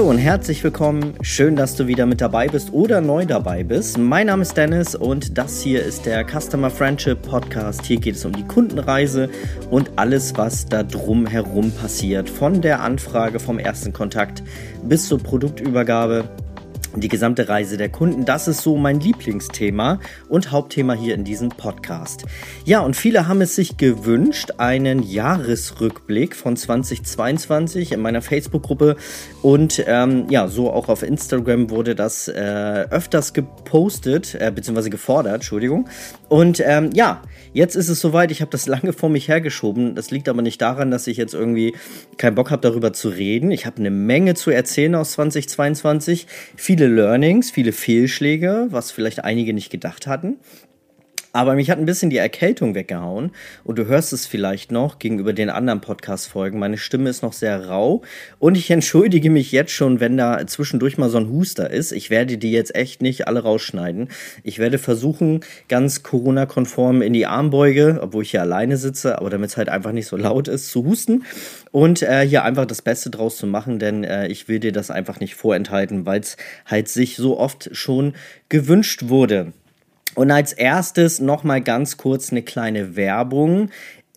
Hallo und herzlich willkommen. Schön, dass du wieder mit dabei bist oder neu dabei bist. Mein Name ist Dennis und das hier ist der Customer Friendship Podcast. Hier geht es um die Kundenreise und alles, was da drum herum passiert. Von der Anfrage, vom ersten Kontakt bis zur Produktübergabe die gesamte Reise der Kunden. Das ist so mein Lieblingsthema und Hauptthema hier in diesem Podcast. Ja, und viele haben es sich gewünscht, einen Jahresrückblick von 2022 in meiner Facebook-Gruppe und ähm, ja, so auch auf Instagram wurde das äh, öfters gepostet, äh, beziehungsweise gefordert, Entschuldigung. Und ähm, ja, jetzt ist es soweit, ich habe das lange vor mich hergeschoben. Das liegt aber nicht daran, dass ich jetzt irgendwie keinen Bock habe, darüber zu reden. Ich habe eine Menge zu erzählen aus 2022. Viele viele Learnings, viele Fehlschläge, was vielleicht einige nicht gedacht hatten. Aber mich hat ein bisschen die Erkältung weggehauen und du hörst es vielleicht noch gegenüber den anderen Podcast-Folgen. Meine Stimme ist noch sehr rau und ich entschuldige mich jetzt schon, wenn da zwischendurch mal so ein Huster ist. Ich werde die jetzt echt nicht alle rausschneiden. Ich werde versuchen, ganz Corona-konform in die Armbeuge, obwohl ich hier alleine sitze, aber damit es halt einfach nicht so laut ist, zu husten und äh, hier einfach das Beste draus zu machen, denn äh, ich will dir das einfach nicht vorenthalten, weil es halt sich so oft schon gewünscht wurde. Und als erstes nochmal ganz kurz eine kleine Werbung.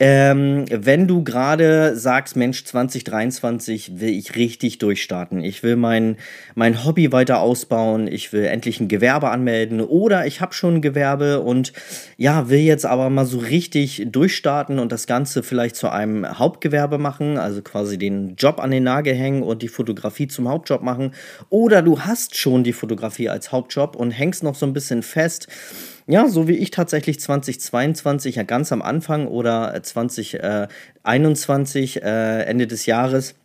Ähm, wenn du gerade sagst, Mensch, 2023 will ich richtig durchstarten, ich will mein, mein Hobby weiter ausbauen, ich will endlich ein Gewerbe anmelden. Oder ich habe schon ein Gewerbe und ja, will jetzt aber mal so richtig durchstarten und das Ganze vielleicht zu einem Hauptgewerbe machen, also quasi den Job an den Nagel hängen und die Fotografie zum Hauptjob machen. Oder du hast schon die Fotografie als Hauptjob und hängst noch so ein bisschen fest ja, so wie ich tatsächlich 2022, ja ganz am Anfang oder 2021, äh, Ende des Jahres,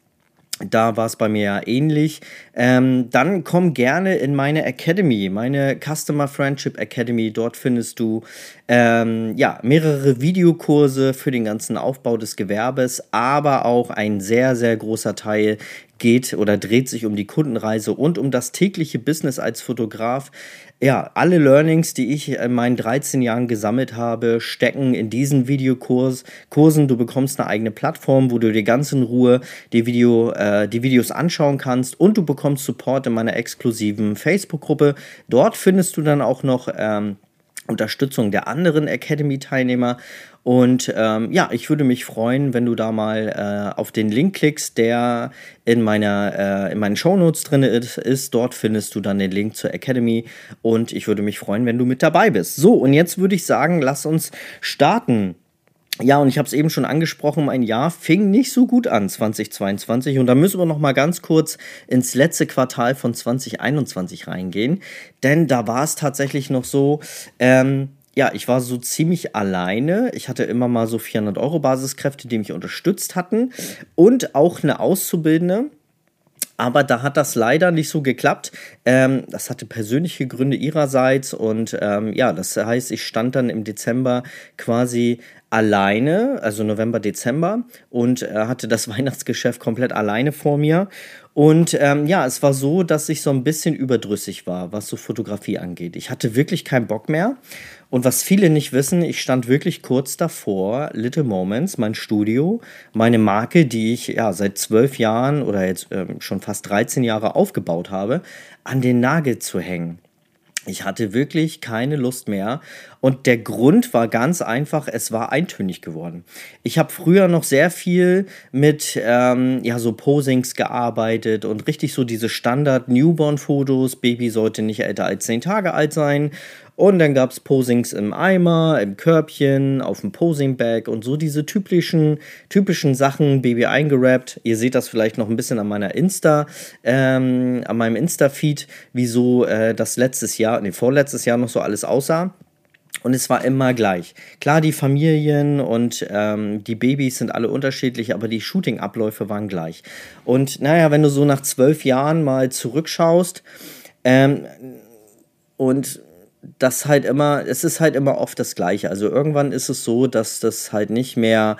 da war es bei mir ja ähnlich. Ähm, dann komm gerne in meine Academy, meine Customer Friendship Academy. Dort findest du ähm, ja mehrere Videokurse für den ganzen Aufbau des Gewerbes, aber auch ein sehr, sehr großer Teil geht oder dreht sich um die Kundenreise und um das tägliche Business als Fotograf. Ja, alle Learnings, die ich in meinen 13 Jahren gesammelt habe, stecken in diesen Videokursen. Du bekommst eine eigene Plattform, wo du dir ganz in Ruhe die, Video, äh, die Videos anschauen kannst und du bekommst Support in meiner exklusiven Facebook-Gruppe. Dort findest du dann auch noch ähm, Unterstützung der anderen Academy-Teilnehmer und ähm, ja, ich würde mich freuen, wenn du da mal äh, auf den Link klickst, der in, meiner, äh, in meinen Shownotes drin ist, ist. Dort findest du dann den Link zur Academy. Und ich würde mich freuen, wenn du mit dabei bist. So, und jetzt würde ich sagen, lass uns starten. Ja, und ich habe es eben schon angesprochen, mein Jahr fing nicht so gut an, 2022. Und da müssen wir noch mal ganz kurz ins letzte Quartal von 2021 reingehen. Denn da war es tatsächlich noch so, ähm, ja, ich war so ziemlich alleine. Ich hatte immer mal so 400 Euro Basiskräfte, die mich unterstützt hatten und auch eine Auszubildende. Aber da hat das leider nicht so geklappt. Ähm, das hatte persönliche Gründe ihrerseits und ähm, ja, das heißt, ich stand dann im Dezember quasi alleine, also November, Dezember und äh, hatte das Weihnachtsgeschäft komplett alleine vor mir. Und ähm, ja, es war so, dass ich so ein bisschen überdrüssig war, was so Fotografie angeht. Ich hatte wirklich keinen Bock mehr und was viele nicht wissen, ich stand wirklich kurz davor, Little Moments, mein Studio, meine Marke, die ich ja seit zwölf Jahren oder jetzt ähm, schon fast 13 Jahre aufgebaut habe, an den Nagel zu hängen. Ich hatte wirklich keine Lust mehr. Und der Grund war ganz einfach, es war eintönig geworden. Ich habe früher noch sehr viel mit ähm, ja, so Posings gearbeitet und richtig so diese Standard-Newborn-Fotos. Baby sollte nicht älter als zehn Tage alt sein. Und dann gab es Posings im Eimer, im Körbchen, auf dem Posing-Bag und so diese typischen, typischen Sachen, Baby eingerappt. Ihr seht das vielleicht noch ein bisschen an meiner Insta, ähm, an meinem Insta-Feed, wieso äh, das letztes Jahr, nee, vorletztes Jahr noch so alles aussah. Und es war immer gleich. Klar, die Familien und ähm, die Babys sind alle unterschiedlich, aber die Shooting-Abläufe waren gleich. Und naja, wenn du so nach zwölf Jahren mal zurückschaust ähm, und das halt immer, es ist halt immer oft das Gleiche. Also irgendwann ist es so, dass das halt nicht mehr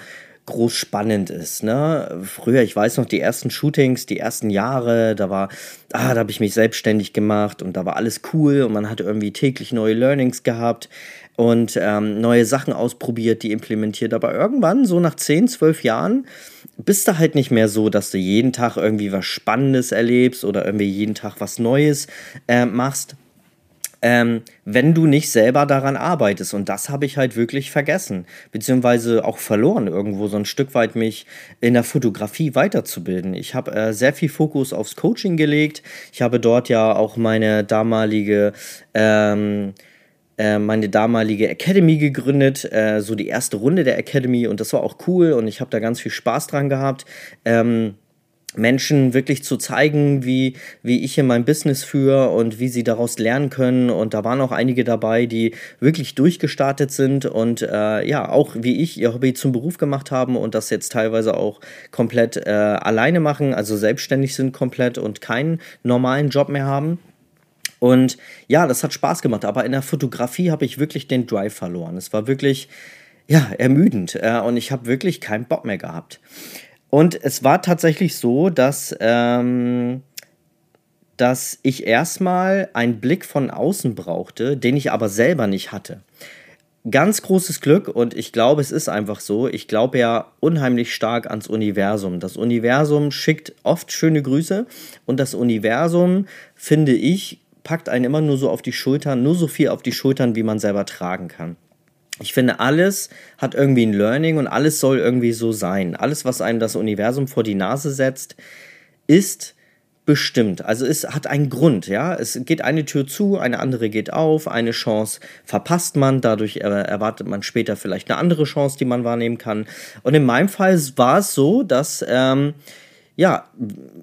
groß spannend ist. Ne? Früher, ich weiß noch, die ersten Shootings, die ersten Jahre, da war, ah, da habe ich mich selbstständig gemacht und da war alles cool und man hatte irgendwie täglich neue Learnings gehabt und ähm, neue Sachen ausprobiert, die implementiert. Aber irgendwann, so nach 10, 12 Jahren, bist du halt nicht mehr so, dass du jeden Tag irgendwie was Spannendes erlebst oder irgendwie jeden Tag was Neues äh, machst, ähm, wenn du nicht selber daran arbeitest. Und das habe ich halt wirklich vergessen, beziehungsweise auch verloren, irgendwo so ein Stück weit mich in der Fotografie weiterzubilden. Ich habe äh, sehr viel Fokus aufs Coaching gelegt. Ich habe dort ja auch meine damalige ähm, äh, meine damalige Academy gegründet, äh, so die erste Runde der Academy und das war auch cool und ich habe da ganz viel Spaß dran gehabt. Ähm, Menschen wirklich zu zeigen, wie, wie ich hier mein Business führe und wie sie daraus lernen können. Und da waren auch einige dabei, die wirklich durchgestartet sind und äh, ja, auch wie ich ihr Hobby zum Beruf gemacht haben und das jetzt teilweise auch komplett äh, alleine machen, also selbstständig sind komplett und keinen normalen Job mehr haben. Und ja, das hat Spaß gemacht, aber in der Fotografie habe ich wirklich den Drive verloren. Es war wirklich, ja, ermüdend äh, und ich habe wirklich keinen Bock mehr gehabt. Und es war tatsächlich so, dass, ähm, dass ich erstmal einen Blick von außen brauchte, den ich aber selber nicht hatte. Ganz großes Glück und ich glaube, es ist einfach so. Ich glaube ja unheimlich stark ans Universum. Das Universum schickt oft schöne Grüße und das Universum, finde ich, packt einen immer nur so auf die Schultern, nur so viel auf die Schultern, wie man selber tragen kann. Ich finde, alles hat irgendwie ein Learning und alles soll irgendwie so sein. Alles, was einem das Universum vor die Nase setzt, ist bestimmt. Also es hat einen Grund, ja. Es geht eine Tür zu, eine andere geht auf, eine Chance verpasst man, dadurch erwartet man später vielleicht eine andere Chance, die man wahrnehmen kann. Und in meinem Fall war es so, dass ähm, ja,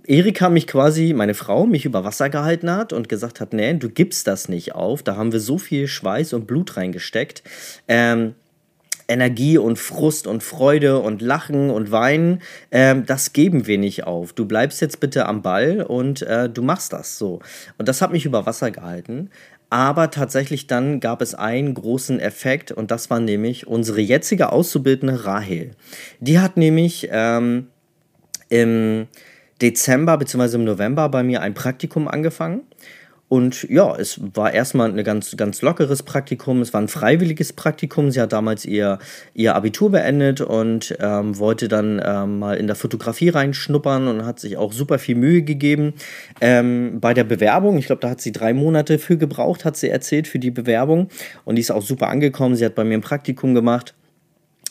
Erika mich quasi, meine Frau, mich über Wasser gehalten hat und gesagt hat, nee, du gibst das nicht auf. Da haben wir so viel Schweiß und Blut reingesteckt. Ähm, Energie und Frust und Freude und Lachen und Weinen, ähm, das geben wir nicht auf. Du bleibst jetzt bitte am Ball und äh, du machst das so. Und das hat mich über Wasser gehalten. Aber tatsächlich dann gab es einen großen Effekt und das war nämlich unsere jetzige Auszubildende Rahel. Die hat nämlich ähm, im Dezember bzw. im November bei mir ein Praktikum angefangen. Und ja, es war erstmal ein ganz, ganz lockeres Praktikum. Es war ein freiwilliges Praktikum. Sie hat damals ihr, ihr Abitur beendet und ähm, wollte dann ähm, mal in der Fotografie reinschnuppern und hat sich auch super viel Mühe gegeben. Ähm, bei der Bewerbung, ich glaube, da hat sie drei Monate für gebraucht, hat sie erzählt, für die Bewerbung. Und die ist auch super angekommen. Sie hat bei mir ein Praktikum gemacht.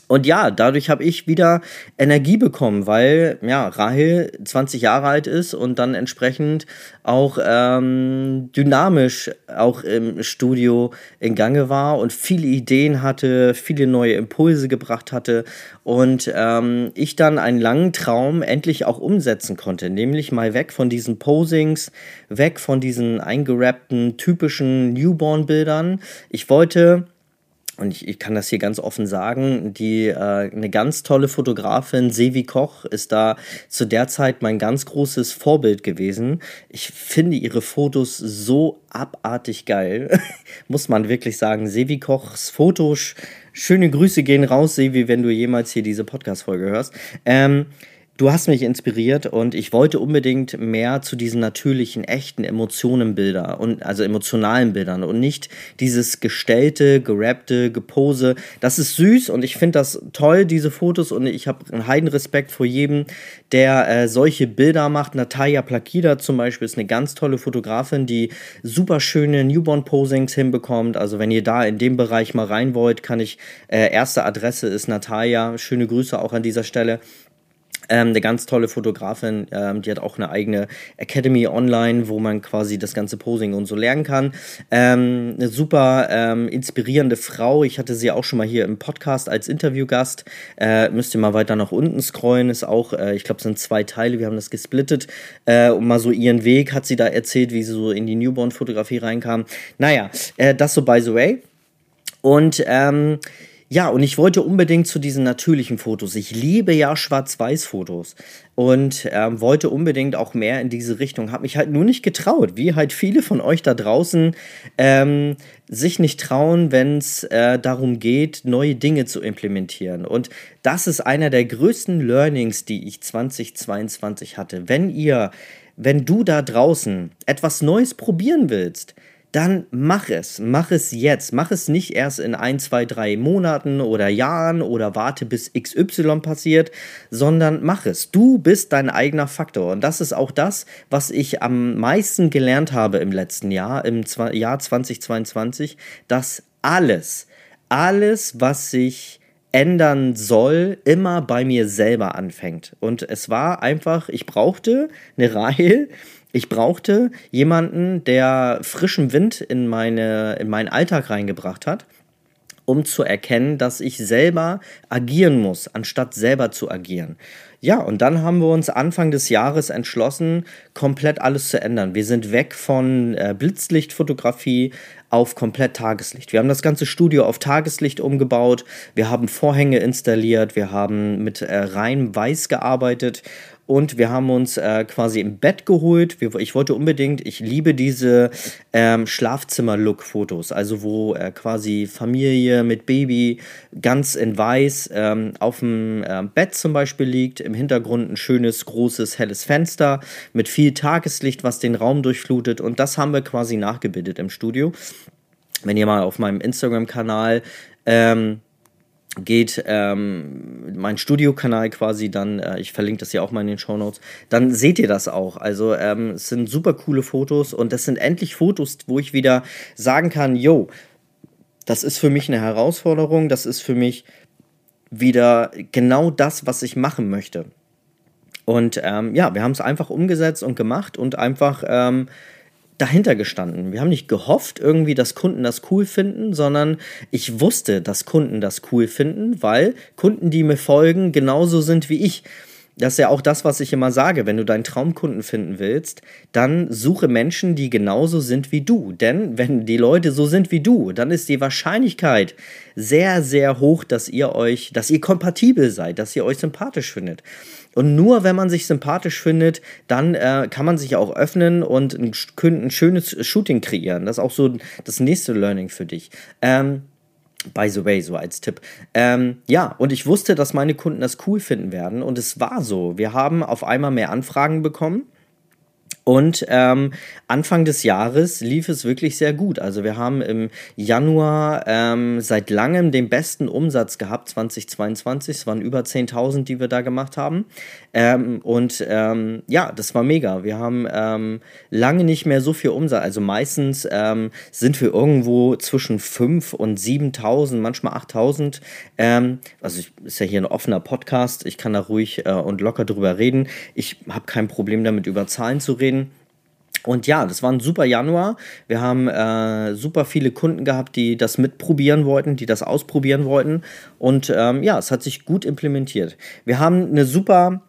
Und ja, dadurch habe ich wieder Energie bekommen, weil ja, Rahel 20 Jahre alt ist und dann entsprechend auch ähm, dynamisch auch im Studio in Gange war und viele Ideen hatte, viele neue Impulse gebracht hatte und ähm, ich dann einen langen Traum endlich auch umsetzen konnte, nämlich mal weg von diesen Posings, weg von diesen eingerappten typischen Newborn-Bildern. Ich wollte und ich, ich, kann das hier ganz offen sagen, die äh, eine ganz tolle Fotografin, Sevi Koch, ist da zu der Zeit mein ganz großes Vorbild gewesen. Ich finde ihre Fotos so abartig geil, muss man wirklich sagen. Sevi Kochs Fotos, schöne Grüße gehen raus, Sevi, wenn du jemals hier diese Podcast-Folge hörst. Ähm, Du hast mich inspiriert und ich wollte unbedingt mehr zu diesen natürlichen, echten Emotionenbilder und also emotionalen Bildern und nicht dieses gestellte, gerappte, gepose. Das ist süß und ich finde das toll, diese Fotos und ich habe einen heiden Respekt vor jedem, der äh, solche Bilder macht. Natalia Plakida zum Beispiel ist eine ganz tolle Fotografin, die super schöne Newborn-Posings hinbekommt. Also wenn ihr da in dem Bereich mal rein wollt, kann ich, äh, erste Adresse ist Natalia. Schöne Grüße auch an dieser Stelle. Ähm, eine ganz tolle Fotografin, ähm, die hat auch eine eigene Academy online, wo man quasi das ganze Posing und so lernen kann. Ähm, eine super ähm, inspirierende Frau. Ich hatte sie auch schon mal hier im Podcast als Interviewgast. Äh, müsst ihr mal weiter nach unten scrollen. Ist auch, äh, ich glaube, es sind zwei Teile. Wir haben das gesplittet. Äh, und mal so ihren Weg hat sie da erzählt, wie sie so in die Newborn-Fotografie reinkam. Naja, äh, das so by the way. Und ähm, ja, und ich wollte unbedingt zu diesen natürlichen Fotos. Ich liebe ja Schwarz-Weiß-Fotos und ähm, wollte unbedingt auch mehr in diese Richtung. Habe mich halt nur nicht getraut, wie halt viele von euch da draußen ähm, sich nicht trauen, wenn es äh, darum geht, neue Dinge zu implementieren. Und das ist einer der größten Learnings, die ich 2022 hatte. Wenn ihr, wenn du da draußen etwas Neues probieren willst, dann mach es. Mach es jetzt. Mach es nicht erst in ein, zwei, drei Monaten oder Jahren oder warte bis XY passiert, sondern mach es. Du bist dein eigener Faktor. Und das ist auch das, was ich am meisten gelernt habe im letzten Jahr, im Jahr 2022, dass alles, alles, was sich ändern soll, immer bei mir selber anfängt. Und es war einfach, ich brauchte eine Reihe ich brauchte jemanden, der frischen Wind in, meine, in meinen Alltag reingebracht hat, um zu erkennen, dass ich selber agieren muss, anstatt selber zu agieren. Ja, und dann haben wir uns Anfang des Jahres entschlossen, komplett alles zu ändern. Wir sind weg von äh, Blitzlichtfotografie auf komplett Tageslicht. Wir haben das ganze Studio auf Tageslicht umgebaut, wir haben Vorhänge installiert, wir haben mit äh, rein weiß gearbeitet und wir haben uns äh, quasi im Bett geholt. Wir, ich wollte unbedingt, ich liebe diese ähm, Schlafzimmer-Look-Fotos, also wo äh, quasi Familie mit Baby ganz in weiß ähm, auf dem äh, Bett zum Beispiel liegt, im Hintergrund ein schönes, großes, helles Fenster mit viel Tageslicht, was den Raum durchflutet und das haben wir quasi nachgebildet im Studio. Wenn ihr mal auf meinem Instagram-Kanal ähm, geht ähm, mein Studiokanal quasi dann, äh, ich verlinke das ja auch mal in den Show Notes, dann seht ihr das auch. Also ähm, es sind super coole Fotos und das sind endlich Fotos, wo ich wieder sagen kann, yo, das ist für mich eine Herausforderung, das ist für mich wieder genau das, was ich machen möchte. Und ähm, ja, wir haben es einfach umgesetzt und gemacht und einfach ähm, dahinter gestanden. Wir haben nicht gehofft irgendwie, dass Kunden das cool finden, sondern ich wusste, dass Kunden das cool finden, weil Kunden, die mir folgen, genauso sind wie ich. Das ist ja auch das, was ich immer sage. Wenn du deinen Traumkunden finden willst, dann suche Menschen, die genauso sind wie du. Denn wenn die Leute so sind wie du, dann ist die Wahrscheinlichkeit sehr, sehr hoch, dass ihr euch, dass ihr kompatibel seid, dass ihr euch sympathisch findet. Und nur wenn man sich sympathisch findet, dann äh, kann man sich auch öffnen und ein, ein, schönes Shooting kreieren. Das ist auch so das nächste Learning für dich. Ähm, By the way, so als Tipp. Ähm, ja, und ich wusste, dass meine Kunden das cool finden werden. Und es war so. Wir haben auf einmal mehr Anfragen bekommen. Und ähm, Anfang des Jahres lief es wirklich sehr gut. Also wir haben im Januar ähm, seit langem den besten Umsatz gehabt, 2022. Es waren über 10.000, die wir da gemacht haben. Ähm, und ähm, ja, das war mega. Wir haben ähm, lange nicht mehr so viel Umsatz. Also meistens ähm, sind wir irgendwo zwischen 5.000 und 7.000, manchmal 8.000. Ähm, also ich, ist ja hier ein offener Podcast. Ich kann da ruhig äh, und locker drüber reden. Ich habe kein Problem damit, über Zahlen zu reden. Und ja, das war ein super Januar. Wir haben äh, super viele Kunden gehabt, die das mitprobieren wollten, die das ausprobieren wollten. Und ähm, ja, es hat sich gut implementiert. Wir haben eine super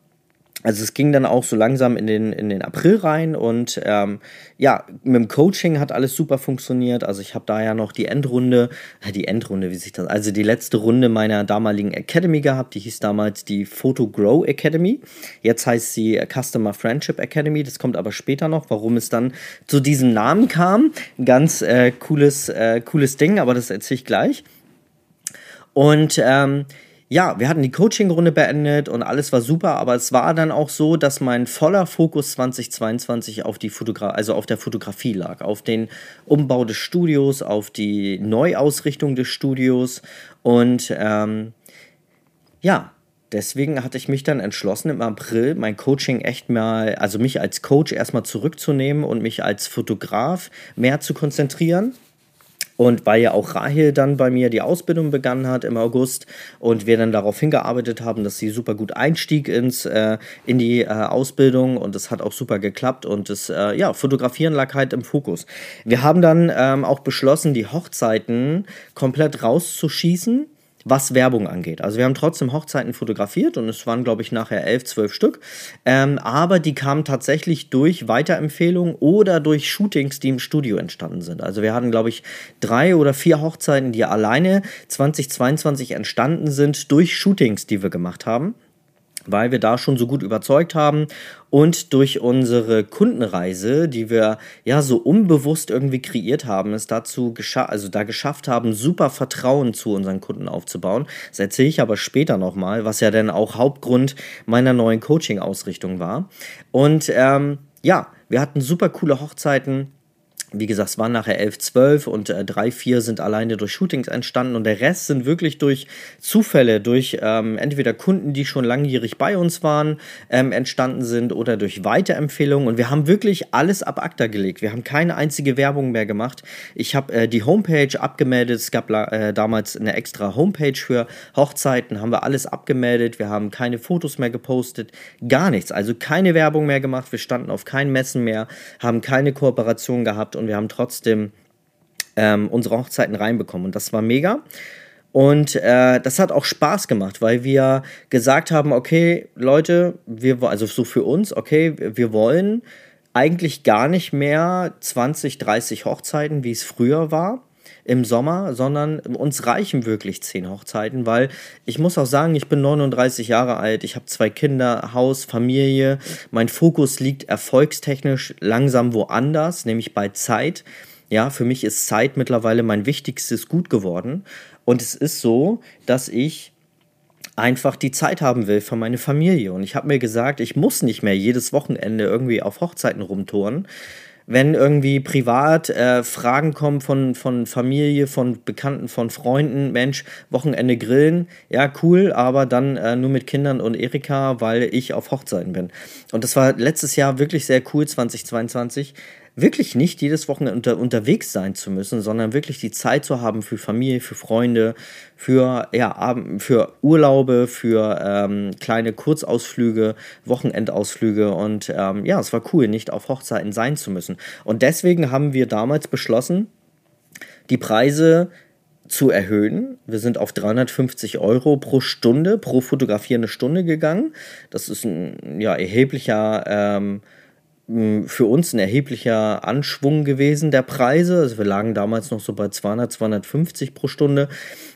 also es ging dann auch so langsam in den, in den April rein und ähm, ja, mit dem Coaching hat alles super funktioniert. Also ich habe da ja noch die Endrunde, äh, die Endrunde, wie sich das, also die letzte Runde meiner damaligen Academy gehabt. Die hieß damals die Photo Grow Academy. Jetzt heißt sie Customer Friendship Academy. Das kommt aber später noch, warum es dann zu diesem Namen kam. Ganz äh, cooles, äh, cooles Ding, aber das erzähle ich gleich. Und ähm, ja, wir hatten die Coaching-Runde beendet und alles war super, aber es war dann auch so, dass mein voller Fokus 2022 auf die Fotogra also auf der Fotografie lag, auf den Umbau des Studios, auf die Neuausrichtung des Studios und ähm, ja, deswegen hatte ich mich dann entschlossen, im April mein Coaching echt mal, also mich als Coach erstmal zurückzunehmen und mich als Fotograf mehr zu konzentrieren. Und weil ja auch Rahel dann bei mir die Ausbildung begonnen hat im August und wir dann darauf hingearbeitet haben, dass sie super gut einstieg ins, äh, in die äh, Ausbildung und es hat auch super geklappt und das äh, ja, Fotografieren lag halt im Fokus. Wir haben dann ähm, auch beschlossen, die Hochzeiten komplett rauszuschießen was Werbung angeht. Also wir haben trotzdem Hochzeiten fotografiert und es waren, glaube ich, nachher elf, zwölf Stück. Ähm, aber die kamen tatsächlich durch Weiterempfehlungen oder durch Shootings, die im Studio entstanden sind. Also wir hatten, glaube ich, drei oder vier Hochzeiten, die alleine 2022 entstanden sind durch Shootings, die wir gemacht haben weil wir da schon so gut überzeugt haben und durch unsere Kundenreise, die wir ja so unbewusst irgendwie kreiert haben, es dazu geschafft, also da geschafft haben, super Vertrauen zu unseren Kunden aufzubauen. Das erzähle ich aber später nochmal, was ja dann auch Hauptgrund meiner neuen Coaching-Ausrichtung war. Und ähm, ja, wir hatten super coole Hochzeiten wie gesagt, es waren nachher 11, 12 und äh, 3, 4 sind alleine durch Shootings entstanden und der Rest sind wirklich durch Zufälle, durch ähm, entweder Kunden, die schon langjährig bei uns waren, ähm, entstanden sind oder durch Weiterempfehlungen und wir haben wirklich alles ab ACTA gelegt. Wir haben keine einzige Werbung mehr gemacht. Ich habe äh, die Homepage abgemeldet. Es gab äh, damals eine extra Homepage für Hochzeiten, haben wir alles abgemeldet. Wir haben keine Fotos mehr gepostet, gar nichts. Also keine Werbung mehr gemacht. Wir standen auf keinen Messen mehr, haben keine Kooperation gehabt und und wir haben trotzdem ähm, unsere Hochzeiten reinbekommen. Und das war mega. Und äh, das hat auch Spaß gemacht, weil wir gesagt haben, okay, Leute, wir, also so für uns, okay, wir wollen eigentlich gar nicht mehr 20, 30 Hochzeiten, wie es früher war im Sommer, sondern uns reichen wirklich zehn Hochzeiten, weil ich muss auch sagen, ich bin 39 Jahre alt, ich habe zwei Kinder, Haus, Familie. Mein Fokus liegt erfolgstechnisch langsam woanders, nämlich bei Zeit. Ja, für mich ist Zeit mittlerweile mein wichtigstes Gut geworden. Und es ist so, dass ich einfach die Zeit haben will für meine Familie. Und ich habe mir gesagt, ich muss nicht mehr jedes Wochenende irgendwie auf Hochzeiten rumtouren, wenn irgendwie privat äh, Fragen kommen von, von Familie, von Bekannten, von Freunden, Mensch, Wochenende grillen, ja, cool, aber dann äh, nur mit Kindern und Erika, weil ich auf Hochzeiten bin. Und das war letztes Jahr wirklich sehr cool, 2022 wirklich nicht jedes Wochenende unter, unterwegs sein zu müssen, sondern wirklich die Zeit zu haben für Familie, für Freunde, für, ja, für Urlaube, für ähm, kleine Kurzausflüge, Wochenendausflüge und ähm, ja, es war cool, nicht auf Hochzeiten sein zu müssen. Und deswegen haben wir damals beschlossen, die Preise zu erhöhen. Wir sind auf 350 Euro pro Stunde, pro fotografierende Stunde gegangen. Das ist ein ja, erheblicher ähm, für uns ein erheblicher Anschwung gewesen der Preise. Also wir lagen damals noch so bei 200, 250 pro Stunde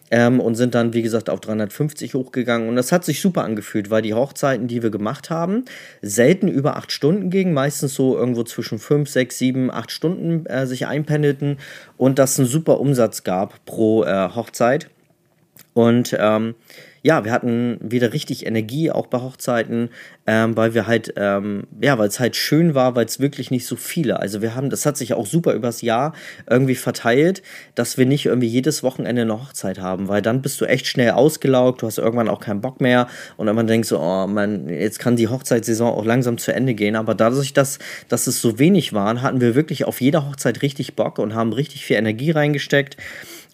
ähm, und sind dann, wie gesagt, auf 350 hochgegangen. Und das hat sich super angefühlt, weil die Hochzeiten, die wir gemacht haben, selten über acht Stunden gingen, meistens so irgendwo zwischen 5, 6, 7, 8 Stunden äh, sich einpendelten und das einen super Umsatz gab pro äh, Hochzeit. Und ähm, ja, wir hatten wieder richtig Energie, auch bei Hochzeiten, ähm, weil wir halt, ähm, ja, weil es halt schön war, weil es wirklich nicht so viele. Also wir haben, das hat sich auch super übers Jahr irgendwie verteilt, dass wir nicht irgendwie jedes Wochenende eine Hochzeit haben, weil dann bist du echt schnell ausgelaugt, du hast irgendwann auch keinen Bock mehr und dann denkst du, oh man, jetzt kann die Hochzeitssaison auch langsam zu Ende gehen. Aber dadurch, dass, dass es so wenig waren, hatten wir wirklich auf jeder Hochzeit richtig Bock und haben richtig viel Energie reingesteckt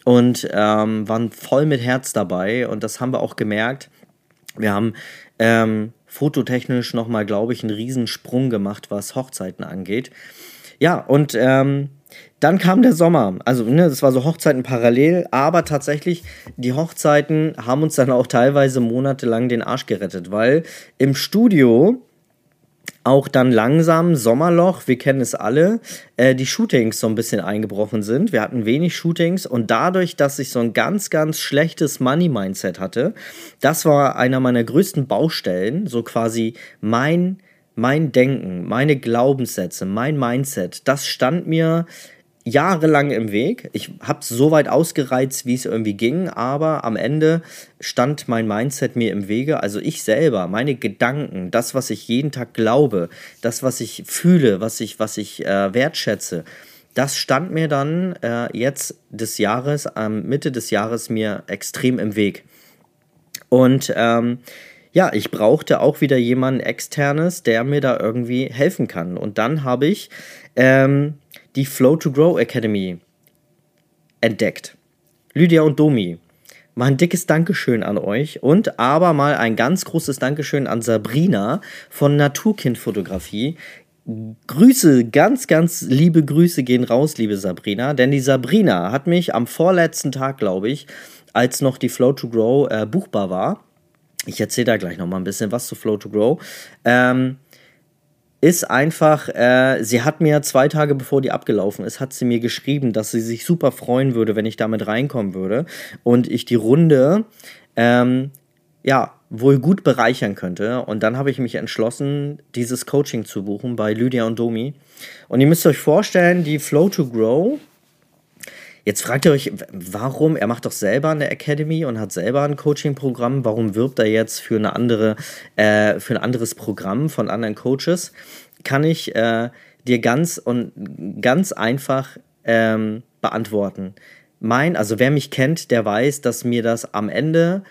und ähm, waren voll mit Herz dabei und das haben wir auch gemerkt. Wir haben ähm, fototechnisch nochmal, glaube ich, einen Riesensprung gemacht, was Hochzeiten angeht. Ja, und ähm, dann kam der Sommer. Also, ne, das war so Hochzeiten parallel, aber tatsächlich, die Hochzeiten haben uns dann auch teilweise monatelang den Arsch gerettet, weil im Studio auch dann langsam Sommerloch, wir kennen es alle, äh, die Shootings so ein bisschen eingebrochen sind. Wir hatten wenig Shootings und dadurch, dass ich so ein ganz, ganz schlechtes Money-Mindset hatte, das war einer meiner größten Baustellen, so quasi mein, mein Denken, meine Glaubenssätze, mein Mindset, das stand mir jahrelang im Weg. Ich habe es so weit ausgereizt, wie es irgendwie ging, aber am Ende stand mein Mindset mir im Wege. Also ich selber, meine Gedanken, das, was ich jeden Tag glaube, das, was ich fühle, was ich, was ich äh, wertschätze, das stand mir dann äh, jetzt des Jahres, ähm, Mitte des Jahres mir extrem im Weg. Und ähm, ja, ich brauchte auch wieder jemanden externes, der mir da irgendwie helfen kann. Und dann habe ich ähm, die Flow to Grow Academy entdeckt. Lydia und Domi, mal ein dickes Dankeschön an euch und aber mal ein ganz großes Dankeschön an Sabrina von Naturkindfotografie. Grüße, ganz, ganz liebe Grüße gehen raus, liebe Sabrina, denn die Sabrina hat mich am vorletzten Tag, glaube ich, als noch die Flow to Grow äh, buchbar war. Ich erzähle da gleich noch mal ein bisschen was zu Flow to Grow. Ähm, ist einfach, äh, sie hat mir zwei Tage bevor die abgelaufen ist, hat sie mir geschrieben, dass sie sich super freuen würde, wenn ich damit reinkommen würde und ich die Runde, ähm, ja, wohl gut bereichern könnte. Und dann habe ich mich entschlossen, dieses Coaching zu buchen bei Lydia und Domi. Und ihr müsst euch vorstellen, die Flow to Grow Jetzt fragt ihr euch, warum? Er macht doch selber eine Academy und hat selber ein Coaching-Programm. Warum wirbt er jetzt für eine andere, äh, für ein anderes Programm von anderen Coaches? Kann ich äh, dir ganz und ganz einfach ähm, beantworten. Mein, also wer mich kennt, der weiß, dass mir das am Ende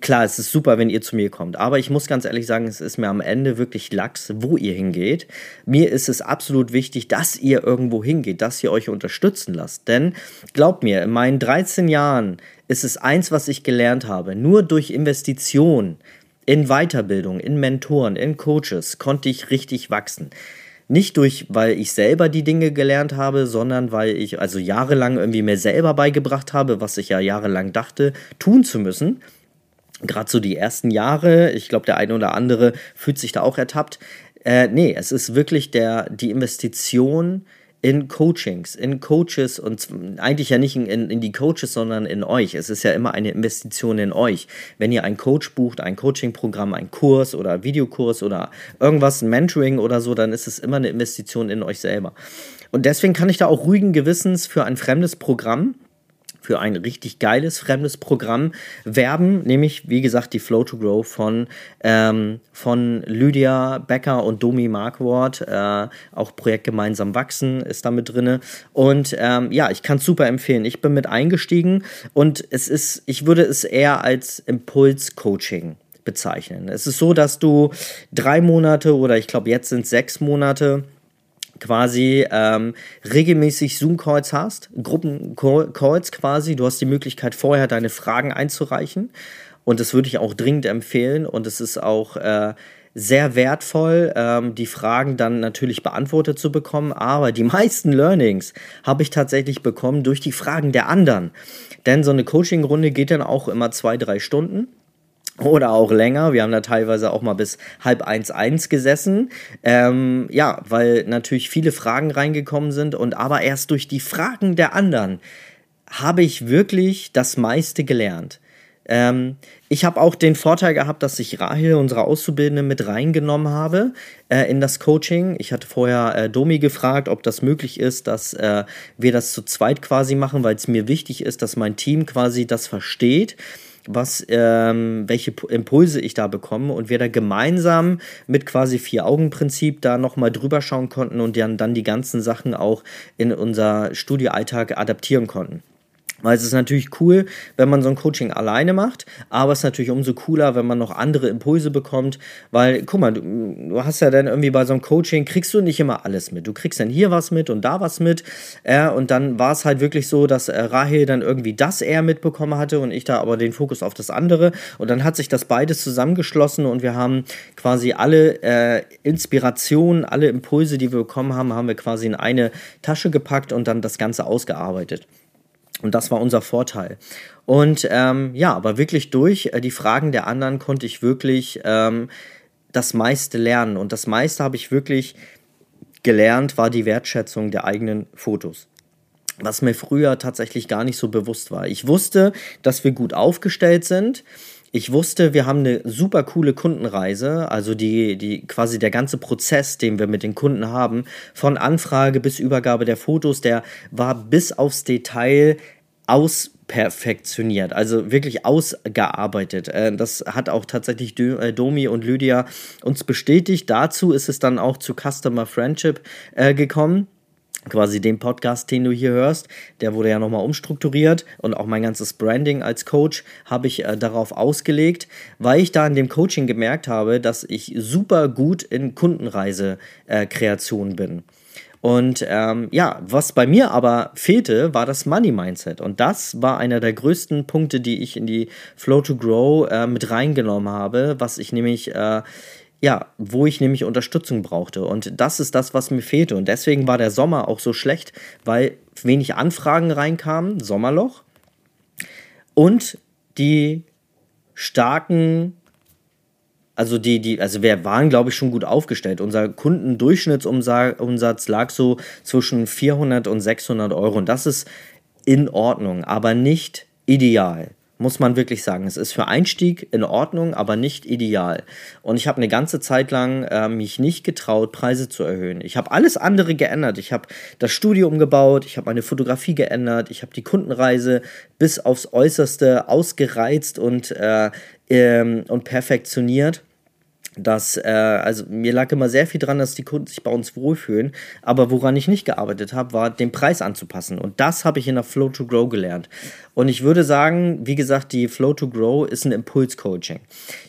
klar, es ist super, wenn ihr zu mir kommt, aber ich muss ganz ehrlich sagen, es ist mir am Ende wirklich lax, wo ihr hingeht. Mir ist es absolut wichtig, dass ihr irgendwo hingeht, dass ihr euch unterstützen lasst. Denn glaubt mir, in meinen 13 Jahren ist es eins, was ich gelernt habe. Nur durch Investition in Weiterbildung, in Mentoren, in Coaches konnte ich richtig wachsen. Nicht durch, weil ich selber die Dinge gelernt habe, sondern weil ich also jahrelang irgendwie mir selber beigebracht habe, was ich ja jahrelang dachte, tun zu müssen gerade so die ersten Jahre, ich glaube, der eine oder andere fühlt sich da auch ertappt. Äh, nee, es ist wirklich der, die Investition in Coachings, in Coaches und eigentlich ja nicht in, in, die Coaches, sondern in euch. Es ist ja immer eine Investition in euch. Wenn ihr einen Coach bucht, ein Coaching-Programm, einen Kurs oder Videokurs oder irgendwas, ein Mentoring oder so, dann ist es immer eine Investition in euch selber. Und deswegen kann ich da auch ruhigen Gewissens für ein fremdes Programm für ein richtig geiles fremdes Programm werben, nämlich wie gesagt die Flow to Grow von, ähm, von Lydia Becker und Domi Markwort. Äh, auch Projekt Gemeinsam Wachsen ist da mit drin. Und ähm, ja, ich kann es super empfehlen. Ich bin mit eingestiegen und es ist, ich würde es eher als Impuls-Coaching bezeichnen. Es ist so, dass du drei Monate oder ich glaube jetzt sind sechs Monate quasi ähm, regelmäßig Zoom-Calls hast, Gruppen-Calls quasi. Du hast die Möglichkeit, vorher deine Fragen einzureichen. Und das würde ich auch dringend empfehlen. Und es ist auch äh, sehr wertvoll, ähm, die Fragen dann natürlich beantwortet zu bekommen. Aber die meisten Learnings habe ich tatsächlich bekommen durch die Fragen der anderen. Denn so eine Coaching-Runde geht dann auch immer zwei, drei Stunden oder auch länger. Wir haben da teilweise auch mal bis halb eins eins gesessen. Ähm, ja, weil natürlich viele Fragen reingekommen sind und aber erst durch die Fragen der anderen habe ich wirklich das meiste gelernt. Ähm, ich habe auch den Vorteil gehabt, dass ich Rahel, unsere Auszubildende, mit reingenommen habe äh, in das Coaching. Ich hatte vorher äh, Domi gefragt, ob das möglich ist, dass äh, wir das zu zweit quasi machen, weil es mir wichtig ist, dass mein Team quasi das versteht was, ähm, welche Impulse ich da bekomme und wir da gemeinsam mit quasi Vier-Augen-Prinzip da nochmal drüber schauen konnten und dann, dann die ganzen Sachen auch in unser Studioalltag adaptieren konnten. Weil es ist natürlich cool, wenn man so ein Coaching alleine macht, aber es ist natürlich umso cooler, wenn man noch andere Impulse bekommt, weil, guck mal, du, du hast ja dann irgendwie bei so einem Coaching, kriegst du nicht immer alles mit. Du kriegst dann hier was mit und da was mit. Äh, und dann war es halt wirklich so, dass äh, Rahel dann irgendwie das eher mitbekommen hatte und ich da aber den Fokus auf das andere. Und dann hat sich das beides zusammengeschlossen und wir haben quasi alle äh, Inspirationen, alle Impulse, die wir bekommen haben, haben wir quasi in eine Tasche gepackt und dann das Ganze ausgearbeitet. Und das war unser Vorteil. Und ähm, ja, aber wirklich durch äh, die Fragen der anderen konnte ich wirklich ähm, das meiste lernen. Und das meiste habe ich wirklich gelernt, war die Wertschätzung der eigenen Fotos. Was mir früher tatsächlich gar nicht so bewusst war. Ich wusste, dass wir gut aufgestellt sind. Ich wusste, wir haben eine super coole Kundenreise, also die, die quasi der ganze Prozess, den wir mit den Kunden haben, von Anfrage bis Übergabe der Fotos, der war bis aufs Detail ausperfektioniert, also wirklich ausgearbeitet. Äh, das hat auch tatsächlich äh, Domi und Lydia uns bestätigt. Dazu ist es dann auch zu Customer Friendship äh, gekommen quasi den Podcast, den du hier hörst, der wurde ja nochmal umstrukturiert und auch mein ganzes Branding als Coach habe ich äh, darauf ausgelegt, weil ich da in dem Coaching gemerkt habe, dass ich super gut in Kundenreise-Kreation äh, bin. Und ähm, ja, was bei mir aber fehlte, war das Money Mindset. Und das war einer der größten Punkte, die ich in die Flow to Grow äh, mit reingenommen habe, was ich nämlich äh, ja, wo ich nämlich Unterstützung brauchte. Und das ist das, was mir fehlte. Und deswegen war der Sommer auch so schlecht, weil wenig Anfragen reinkamen, Sommerloch. und die starken also die, die, also wir waren, glaube ich, schon gut aufgestellt. Unser Kundendurchschnittsumsatz lag so zwischen 400 und 600 Euro. Und das ist in Ordnung, aber nicht ideal muss man wirklich sagen. Es ist für Einstieg in Ordnung, aber nicht ideal. Und ich habe eine ganze Zeit lang äh, mich nicht getraut, Preise zu erhöhen. Ich habe alles andere geändert. Ich habe das Studio umgebaut, ich habe meine Fotografie geändert, ich habe die Kundenreise bis aufs Äußerste ausgereizt und, äh, ähm, und perfektioniert dass, äh, also mir lag immer sehr viel dran, dass die Kunden sich bei uns wohlfühlen. Aber woran ich nicht gearbeitet habe, war den Preis anzupassen. Und das habe ich in der Flow to Grow gelernt. Und ich würde sagen, wie gesagt, die Flow to Grow ist ein Impulscoaching.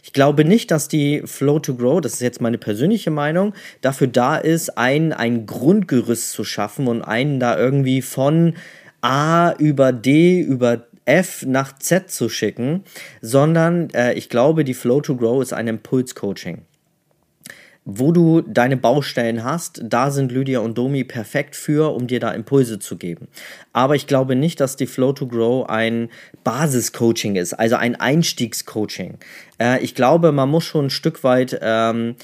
Ich glaube nicht, dass die Flow to Grow, das ist jetzt meine persönliche Meinung, dafür da ist, ein, ein Grundgerüst zu schaffen und einen da irgendwie von A über D über F nach Z zu schicken, sondern äh, ich glaube, die Flow to Grow ist ein Impulscoaching. Wo du deine Baustellen hast, da sind Lydia und Domi perfekt für, um dir da Impulse zu geben. Aber ich glaube nicht, dass die Flow to Grow ein Basiscoaching ist, also ein Einstiegscoaching. Äh, ich glaube, man muss schon ein Stück weit ähm,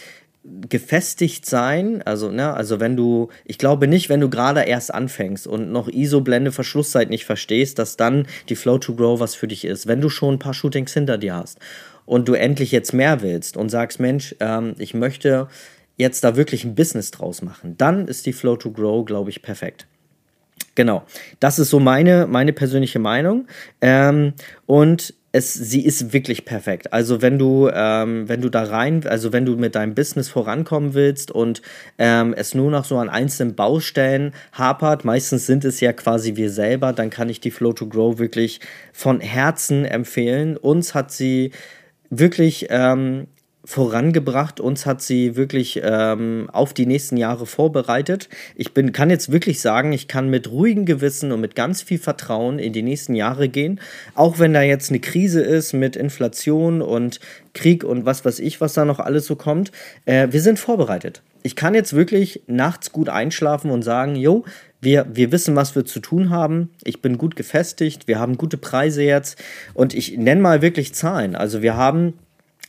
gefestigt sein. Also, ne, also wenn du, ich glaube nicht, wenn du gerade erst anfängst und noch ISO-Blende Verschlusszeit nicht verstehst, dass dann die Flow to Grow was für dich ist. Wenn du schon ein paar Shootings hinter dir hast und du endlich jetzt mehr willst und sagst, Mensch, ähm, ich möchte jetzt da wirklich ein Business draus machen, dann ist die Flow to Grow, glaube ich, perfekt. Genau, das ist so meine, meine persönliche Meinung. Ähm, und es, sie ist wirklich perfekt. Also wenn du, ähm, wenn du da rein, also wenn du mit deinem Business vorankommen willst und ähm, es nur noch so an einzelnen Baustellen hapert, meistens sind es ja quasi wir selber, dann kann ich die Flow to Grow wirklich von Herzen empfehlen. Uns hat sie wirklich ähm, vorangebracht. Uns hat sie wirklich ähm, auf die nächsten Jahre vorbereitet. Ich bin, kann jetzt wirklich sagen, ich kann mit ruhigem Gewissen und mit ganz viel Vertrauen in die nächsten Jahre gehen. Auch wenn da jetzt eine Krise ist mit Inflation und Krieg und was weiß ich, was da noch alles so kommt. Äh, wir sind vorbereitet. Ich kann jetzt wirklich nachts gut einschlafen und sagen, jo, wir, wir wissen, was wir zu tun haben. Ich bin gut gefestigt. Wir haben gute Preise jetzt. Und ich nenne mal wirklich Zahlen. Also wir haben